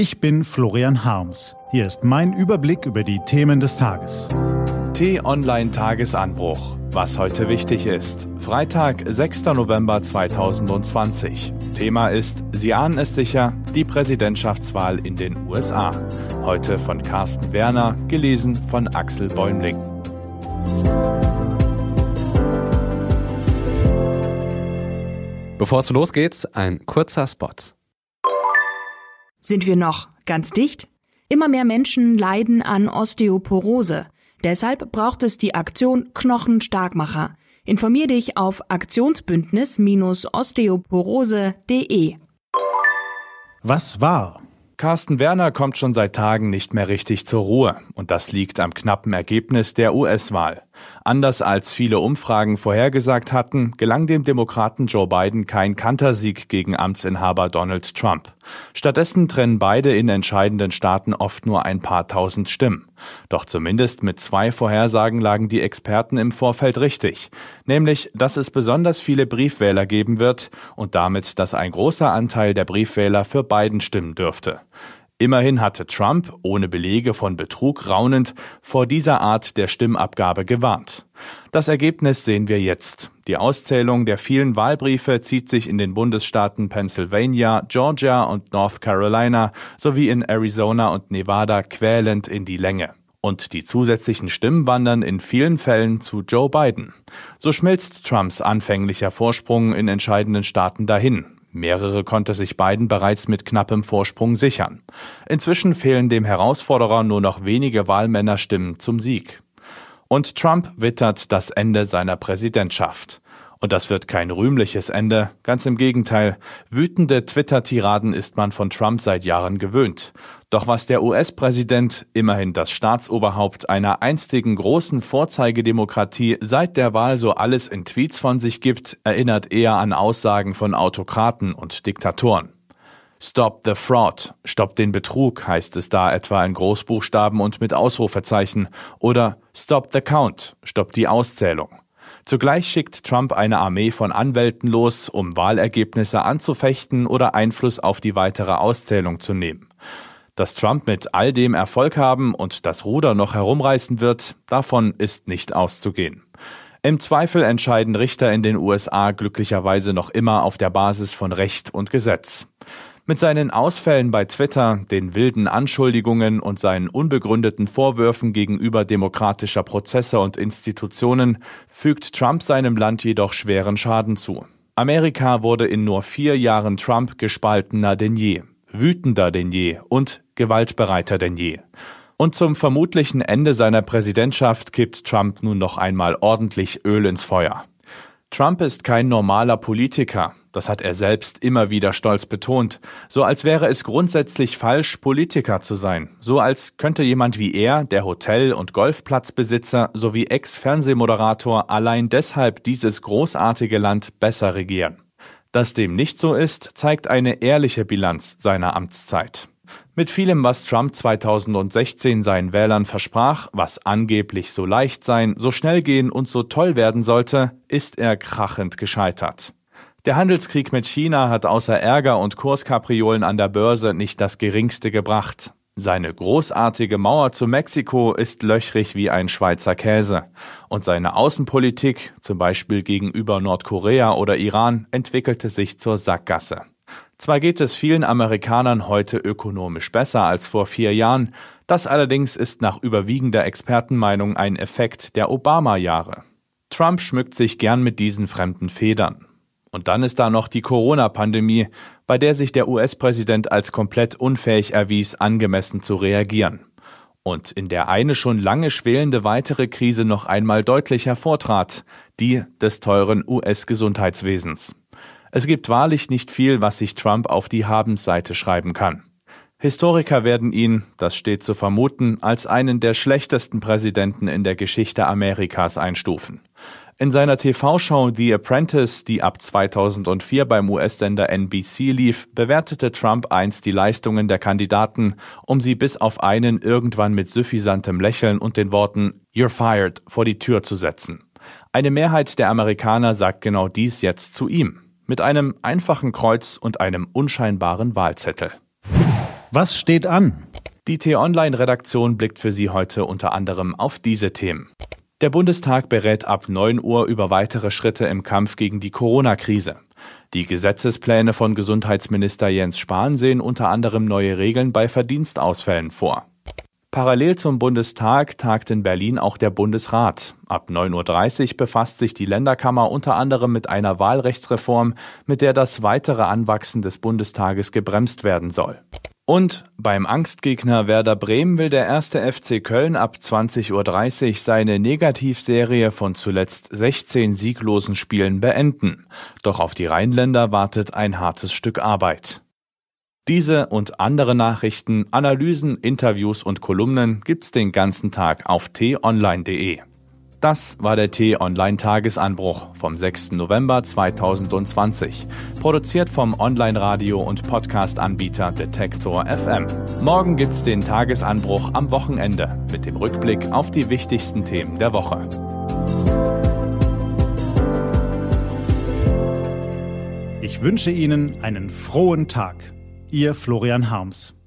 Ich bin Florian Harms. Hier ist mein Überblick über die Themen des Tages. T-Online Tagesanbruch. Was heute wichtig ist. Freitag, 6. November 2020. Thema ist, Sie ahnen es sicher, die Präsidentschaftswahl in den USA. Heute von Carsten Werner, gelesen von Axel Bäumling. Bevor es losgeht, ein kurzer Spot. Sind wir noch ganz dicht? Immer mehr Menschen leiden an Osteoporose. Deshalb braucht es die Aktion Knochenstarkmacher. Informier dich auf aktionsbündnis-osteoporose.de. Was war? Carsten Werner kommt schon seit Tagen nicht mehr richtig zur Ruhe. Und das liegt am knappen Ergebnis der US-Wahl. Anders als viele Umfragen vorhergesagt hatten, gelang dem Demokraten Joe Biden kein Kantersieg gegen Amtsinhaber Donald Trump. Stattdessen trennen beide in entscheidenden Staaten oft nur ein paar tausend Stimmen. Doch zumindest mit zwei Vorhersagen lagen die Experten im Vorfeld richtig, nämlich, dass es besonders viele Briefwähler geben wird und damit, dass ein großer Anteil der Briefwähler für Biden stimmen dürfte. Immerhin hatte Trump, ohne Belege von Betrug raunend, vor dieser Art der Stimmabgabe gewarnt. Das Ergebnis sehen wir jetzt. Die Auszählung der vielen Wahlbriefe zieht sich in den Bundesstaaten Pennsylvania, Georgia und North Carolina sowie in Arizona und Nevada quälend in die Länge. Und die zusätzlichen Stimmen wandern in vielen Fällen zu Joe Biden. So schmilzt Trumps anfänglicher Vorsprung in entscheidenden Staaten dahin. Mehrere konnte sich Biden bereits mit knappem Vorsprung sichern. Inzwischen fehlen dem Herausforderer nur noch wenige Wahlmännerstimmen zum Sieg. Und Trump wittert das Ende seiner Präsidentschaft. Und das wird kein rühmliches Ende, ganz im Gegenteil. Wütende Twitter-Tiraden ist man von Trump seit Jahren gewöhnt. Doch was der US-Präsident, immerhin das Staatsoberhaupt einer einstigen großen Vorzeigedemokratie, seit der Wahl so alles in Tweets von sich gibt, erinnert eher an Aussagen von Autokraten und Diktatoren. Stop the Fraud, stopp den Betrug, heißt es da etwa in Großbuchstaben und mit Ausrufezeichen. Oder Stop the Count, stopp die Auszählung. Zugleich schickt Trump eine Armee von Anwälten los, um Wahlergebnisse anzufechten oder Einfluss auf die weitere Auszählung zu nehmen. Dass Trump mit all dem Erfolg haben und das Ruder noch herumreißen wird, davon ist nicht auszugehen. Im Zweifel entscheiden Richter in den USA glücklicherweise noch immer auf der Basis von Recht und Gesetz. Mit seinen Ausfällen bei Twitter, den wilden Anschuldigungen und seinen unbegründeten Vorwürfen gegenüber demokratischer Prozesse und Institutionen fügt Trump seinem Land jedoch schweren Schaden zu. Amerika wurde in nur vier Jahren Trump gespaltener denn je, wütender denn je und gewaltbereiter denn je. Und zum vermutlichen Ende seiner Präsidentschaft kippt Trump nun noch einmal ordentlich Öl ins Feuer. Trump ist kein normaler Politiker, das hat er selbst immer wieder stolz betont, so als wäre es grundsätzlich falsch, Politiker zu sein, so als könnte jemand wie er, der Hotel- und Golfplatzbesitzer sowie Ex-Fernsehmoderator, allein deshalb dieses großartige Land besser regieren. Dass dem nicht so ist, zeigt eine ehrliche Bilanz seiner Amtszeit. Mit vielem, was Trump 2016 seinen Wählern versprach, was angeblich so leicht sein, so schnell gehen und so toll werden sollte, ist er krachend gescheitert. Der Handelskrieg mit China hat außer Ärger und Kurskapriolen an der Börse nicht das geringste gebracht. Seine großartige Mauer zu Mexiko ist löchrig wie ein Schweizer Käse. Und seine Außenpolitik, zum Beispiel gegenüber Nordkorea oder Iran, entwickelte sich zur Sackgasse. Zwar geht es vielen Amerikanern heute ökonomisch besser als vor vier Jahren, das allerdings ist nach überwiegender Expertenmeinung ein Effekt der Obama-Jahre. Trump schmückt sich gern mit diesen fremden Federn. Und dann ist da noch die Corona-Pandemie, bei der sich der US-Präsident als komplett unfähig erwies, angemessen zu reagieren. Und in der eine schon lange schwelende weitere Krise noch einmal deutlich hervortrat, die des teuren US-Gesundheitswesens. Es gibt wahrlich nicht viel, was sich Trump auf die Habensseite schreiben kann. Historiker werden ihn, das steht zu vermuten, als einen der schlechtesten Präsidenten in der Geschichte Amerikas einstufen. In seiner TV-Show The Apprentice, die ab 2004 beim US-Sender NBC lief, bewertete Trump einst die Leistungen der Kandidaten, um sie bis auf einen irgendwann mit suffisantem Lächeln und den Worten You're fired vor die Tür zu setzen. Eine Mehrheit der Amerikaner sagt genau dies jetzt zu ihm mit einem einfachen Kreuz und einem unscheinbaren Wahlzettel. Was steht an? Die T-Online-Redaktion blickt für Sie heute unter anderem auf diese Themen. Der Bundestag berät ab 9 Uhr über weitere Schritte im Kampf gegen die Corona-Krise. Die Gesetzespläne von Gesundheitsminister Jens Spahn sehen unter anderem neue Regeln bei Verdienstausfällen vor. Parallel zum Bundestag tagt in Berlin auch der Bundesrat. Ab 9.30 Uhr befasst sich die Länderkammer unter anderem mit einer Wahlrechtsreform, mit der das weitere Anwachsen des Bundestages gebremst werden soll. Und beim Angstgegner Werder Bremen will der erste FC Köln ab 20.30 Uhr seine Negativserie von zuletzt 16 sieglosen Spielen beenden. Doch auf die Rheinländer wartet ein hartes Stück Arbeit. Diese und andere Nachrichten, Analysen, Interviews und Kolumnen gibt's den ganzen Tag auf t-online.de. Das war der T-Online-Tagesanbruch vom 6. November 2020. Produziert vom Online-Radio- und Podcast-Anbieter Detektor FM. Morgen gibt's den Tagesanbruch am Wochenende mit dem Rückblick auf die wichtigsten Themen der Woche. Ich wünsche Ihnen einen frohen Tag. Ihr Florian Harms.